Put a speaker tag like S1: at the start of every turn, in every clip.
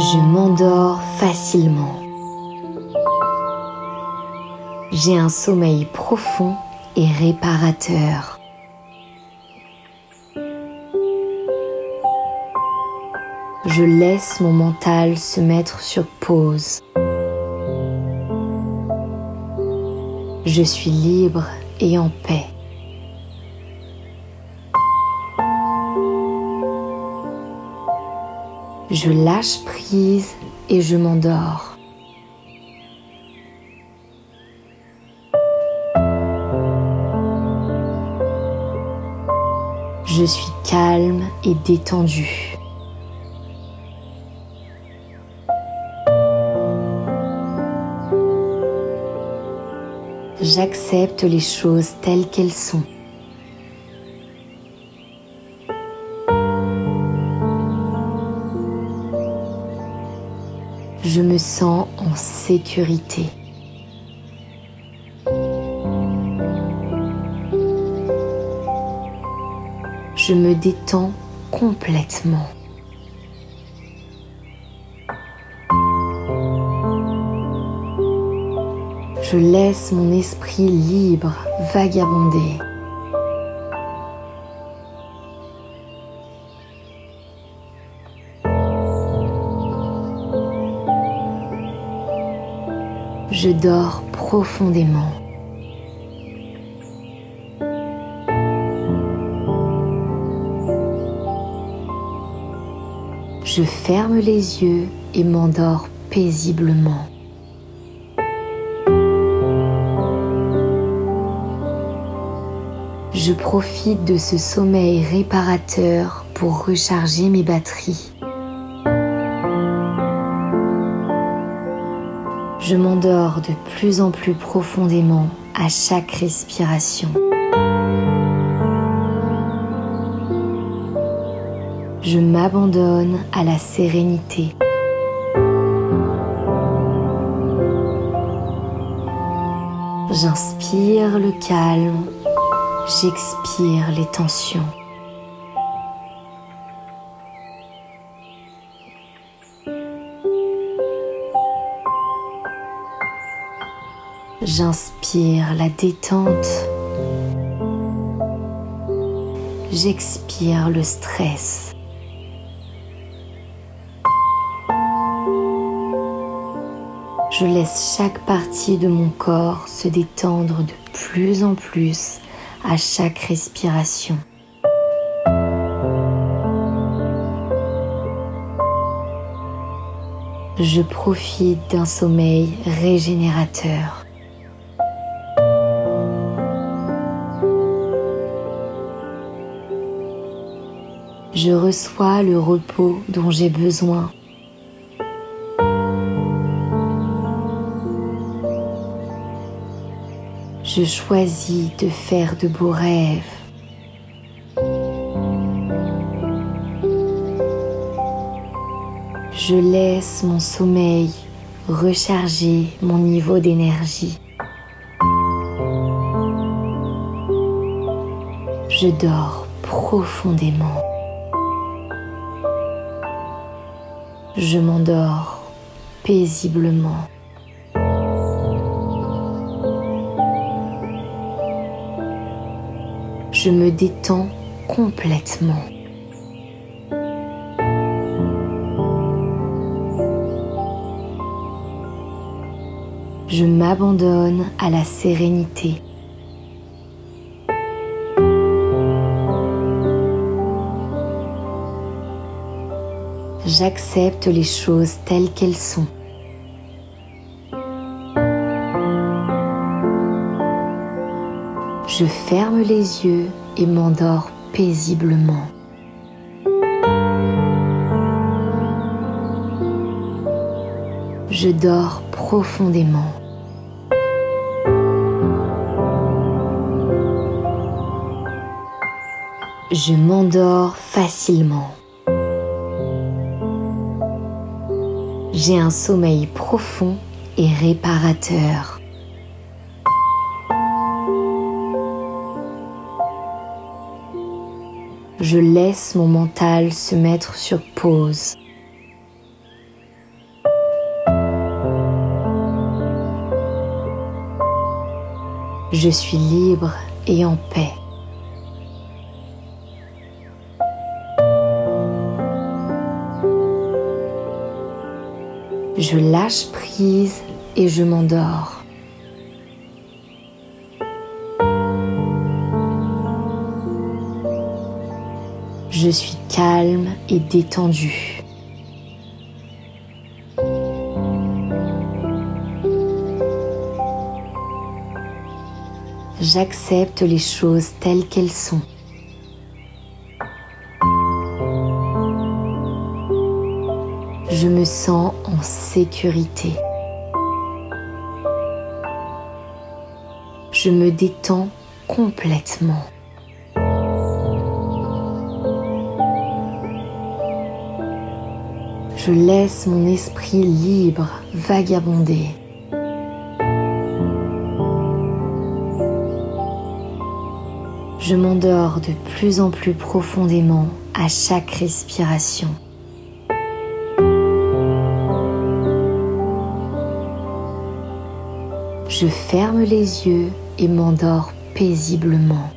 S1: Je m'endors facilement. J'ai un sommeil profond et réparateur. Je laisse mon mental se mettre sur pause. Je suis libre et en paix. Je lâche prise et je m'endors. Je suis calme et détendu. J'accepte les choses telles qu'elles sont. Me sens en sécurité. Je me détends complètement. Je laisse mon esprit libre vagabonder. Je dors profondément. Je ferme les yeux et m'endors paisiblement. Je profite de ce sommeil réparateur pour recharger mes batteries. Je m'endors de plus en plus profondément à chaque respiration. Je m'abandonne à la sérénité. J'inspire le calme, j'expire les tensions. J'inspire la détente. J'expire le stress. Je laisse chaque partie de mon corps se détendre de plus en plus à chaque respiration. Je profite d'un sommeil régénérateur. Je reçois le repos dont j'ai besoin. Je choisis de faire de beaux rêves. Je laisse mon sommeil recharger mon niveau d'énergie. Je dors profondément. Je m'endors paisiblement. Je me détends complètement. Je m'abandonne à la sérénité. J'accepte les choses telles qu'elles sont. Je ferme les yeux et m'endors paisiblement. Je dors profondément. Je m'endors facilement. j'ai un sommeil profond et réparateur. Je laisse mon mental se mettre sur pause. Je suis libre et en paix. Je lâche prise et je m'endors. Je suis calme et détendu. J'accepte les choses telles qu'elles sont. Je me sens en sécurité. Je me détends complètement. Je laisse mon esprit libre vagabonder. Je m'endors de plus en plus profondément à chaque respiration. Je ferme les yeux et m'endors paisiblement.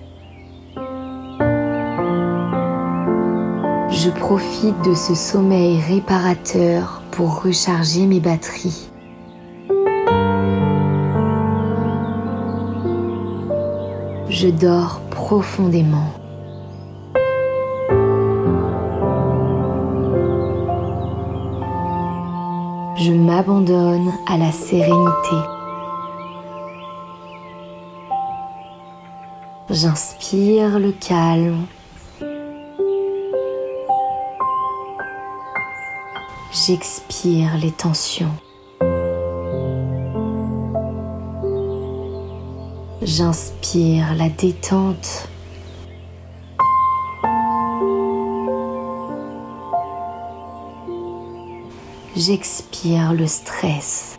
S1: Je profite de ce sommeil réparateur pour recharger mes batteries. Je dors profondément. Je m'abandonne à la sérénité. J'inspire le calme. J'expire les tensions. J'inspire la détente. J'expire le stress.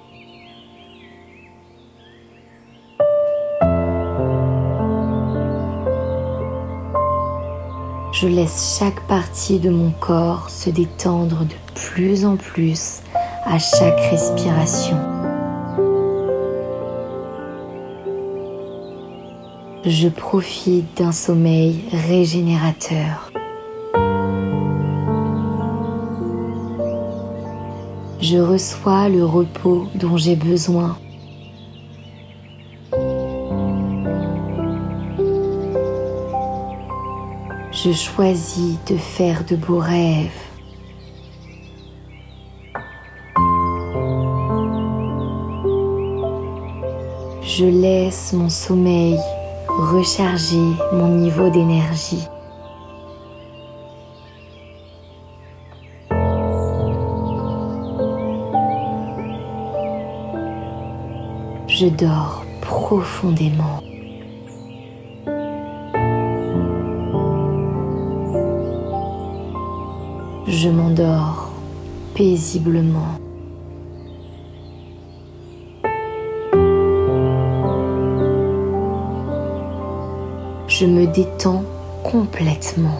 S1: Je laisse chaque partie de mon corps se détendre de plus en plus à chaque respiration. Je profite d'un sommeil régénérateur. Je reçois le repos dont j'ai besoin je choisis de faire de beaux rêves. Je laisse mon sommeil recharger mon niveau d'énergie. Je dors profondément. Je m'endors paisiblement. Je me détends complètement.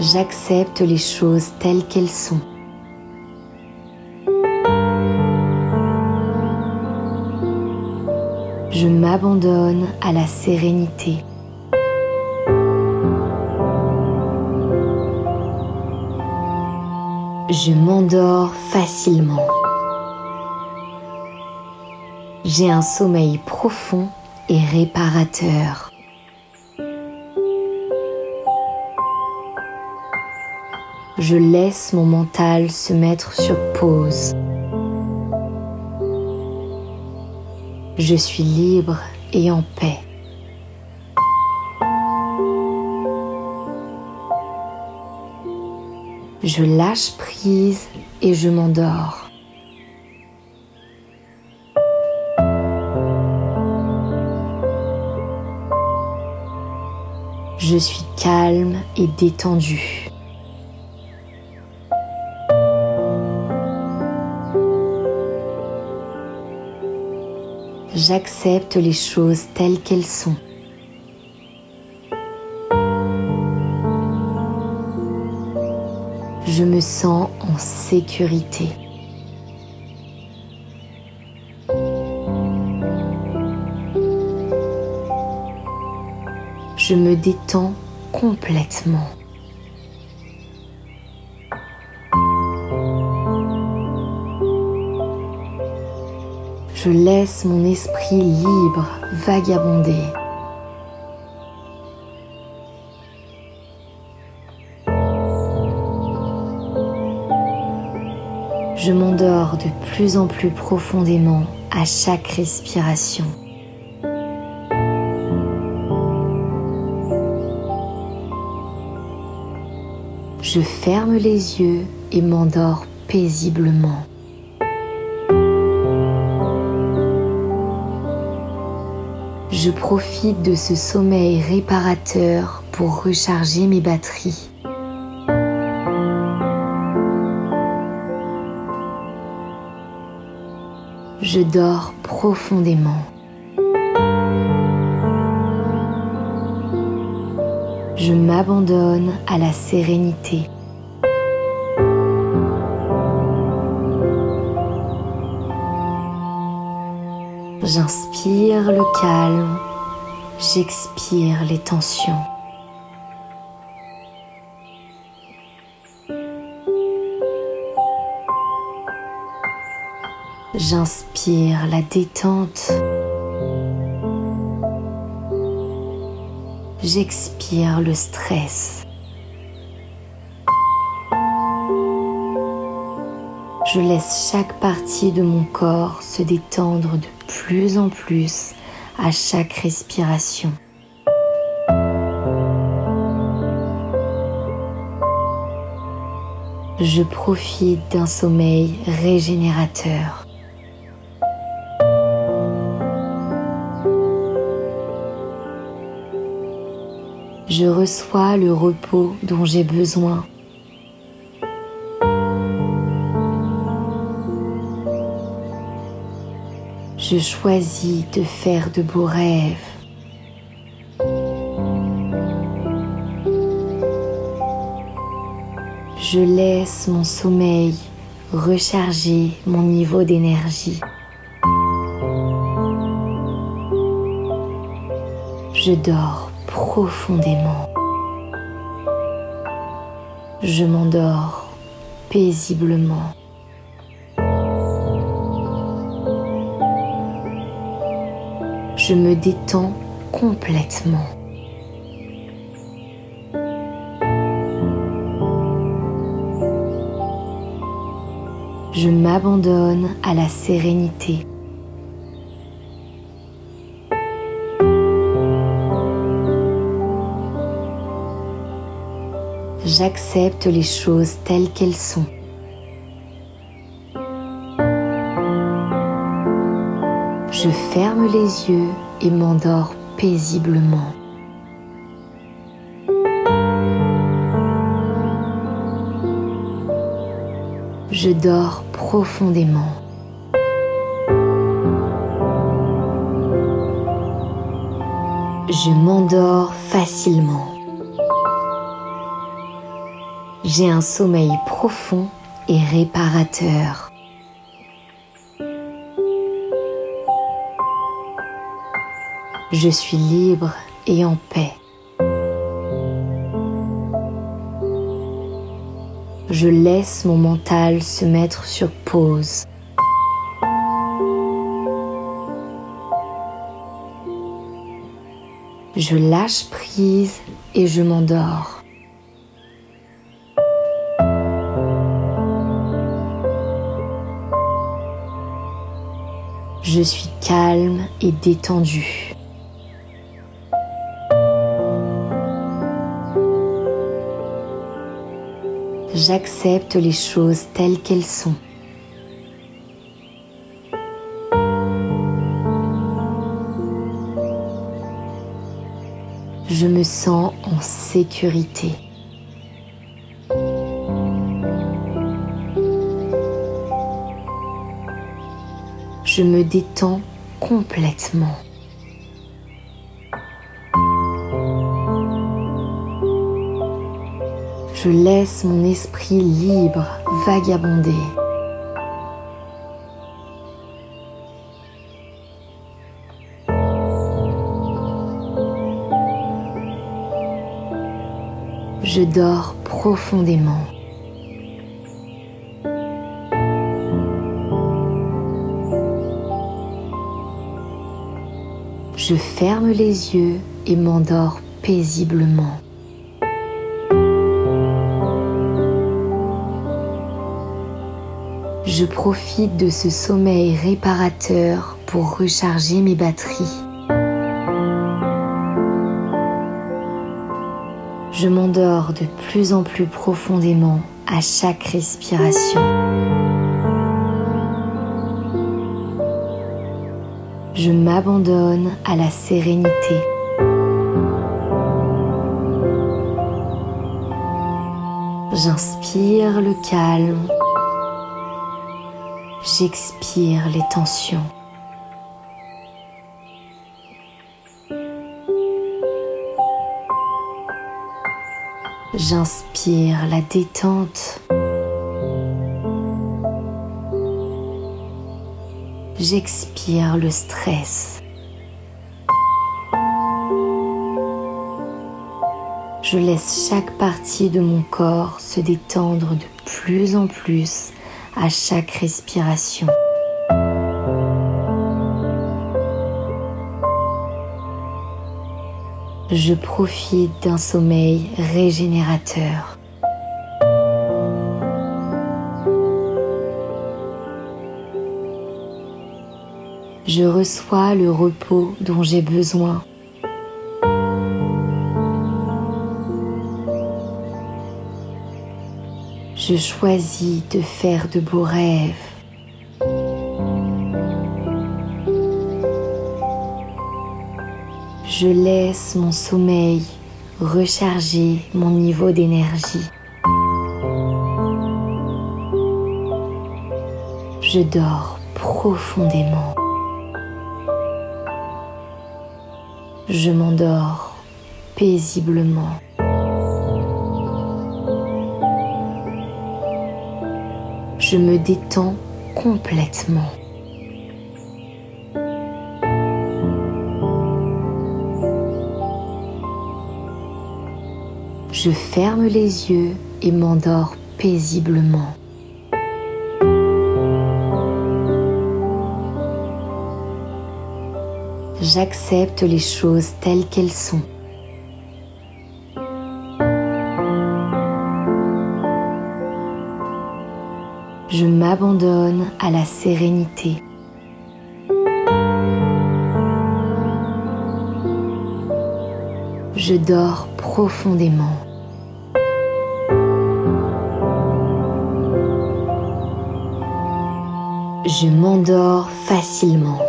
S1: J'accepte les choses telles qu'elles sont. Je m'abandonne à la sérénité. Je m'endors facilement. J'ai un sommeil profond et réparateur. Je laisse mon mental se mettre sur pause. Je suis libre et en paix. Je lâche prise et je m'endors. Je suis calme et détendu. J'accepte les choses telles qu'elles sont. Je me sens en sécurité. Je me détends complètement. Je laisse mon esprit libre vagabonder. Je m'endors de plus en plus profondément à chaque respiration. Je ferme les yeux et m'endors paisiblement. Je profite de ce sommeil réparateur pour recharger mes batteries. Je dors profondément. Je m'abandonne à la sérénité. J'inspire le calme, j'expire les tensions. J'inspire la détente. J'expire le stress. Je laisse chaque partie de mon corps se détendre de plus en plus à chaque respiration. Je profite d'un sommeil régénérateur. Je reçois le repos dont j'ai besoin je choisis de faire de beaux rêves. Je laisse mon sommeil recharger mon niveau d'énergie. Je dors profondément. Je m'endors paisiblement. Je me détends complètement. Je m'abandonne à la sérénité. J'accepte les choses telles qu'elles sont. Je ferme les yeux et m'endors paisiblement. Je dors profondément. Je m'endors facilement. J'ai un sommeil profond et réparateur. Je suis libre et en paix. Je laisse mon mental se mettre sur pause. Je lâche prise et je m'endors. Je suis calme et détendu. J'accepte les choses telles qu'elles sont. Je me sens en sécurité. Je me détends complètement. Je laisse mon esprit libre vagabonder. Je dors profondément. Je ferme les yeux et m'endors paisiblement. Je profite de ce sommeil réparateur pour recharger mes batteries. Je m'endors de plus en plus profondément à chaque respiration. Je m'abandonne à la sérénité. J'inspire le calme. J'expire les tensions. J'inspire la détente. J'expire le stress. Je laisse chaque partie de mon corps se détendre de plus en plus à chaque respiration. Je profite d'un sommeil régénérateur. Je reçois le repos dont j'ai besoin je choisis de faire de beaux rêves. Je laisse mon sommeil recharger mon niveau d'énergie. Je dors profondément. Je m'endors paisiblement. Je me détends complètement. Je ferme les yeux et m'endors paisiblement. J'accepte les choses telles qu'elles sont. M'abandonne à la sérénité. Je dors profondément. Je m'endors facilement.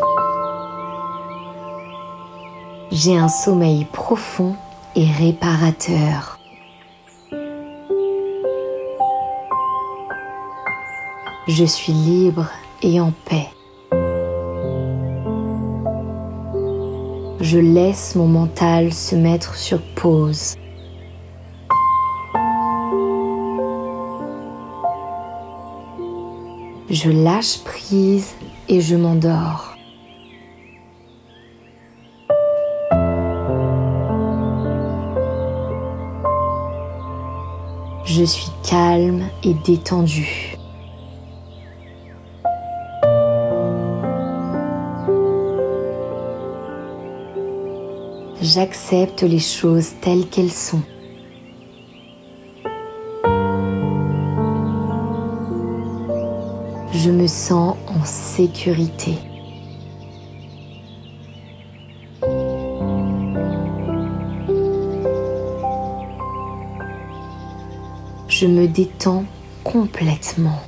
S1: J'ai un sommeil profond et réparateur. Je suis libre et en paix. Je laisse mon mental se mettre sur pause. Je lâche prise et je m'endors. Je suis calme et détendu. J'accepte les choses telles qu'elles sont. Je me sens en sécurité. Je me détends complètement.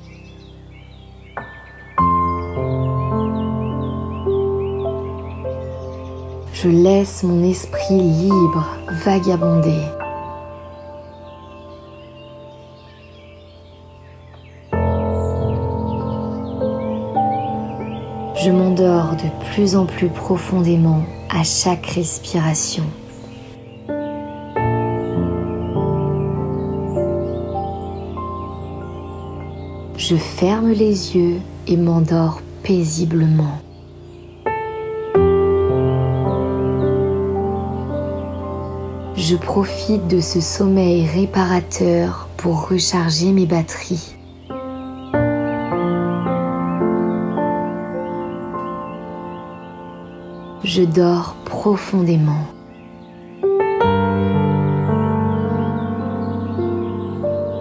S1: Je laisse mon esprit libre vagabonder. Je m'endors de plus en plus profondément à chaque respiration. Je ferme les yeux et m'endors paisiblement. Je profite de ce sommeil réparateur pour recharger mes batteries. Je dors profondément.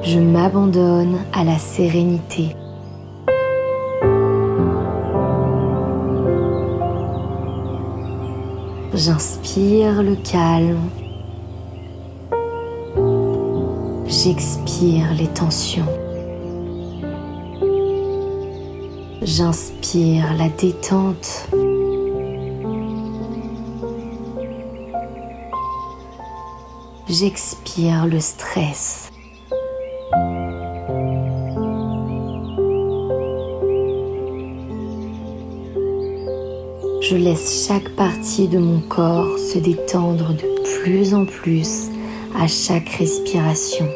S1: Je m'abandonne à la sérénité. J'inspire le calme. J'expire les tensions. J'inspire la détente. J'expire le stress. Je laisse chaque partie de mon corps se détendre de plus en plus à chaque respiration.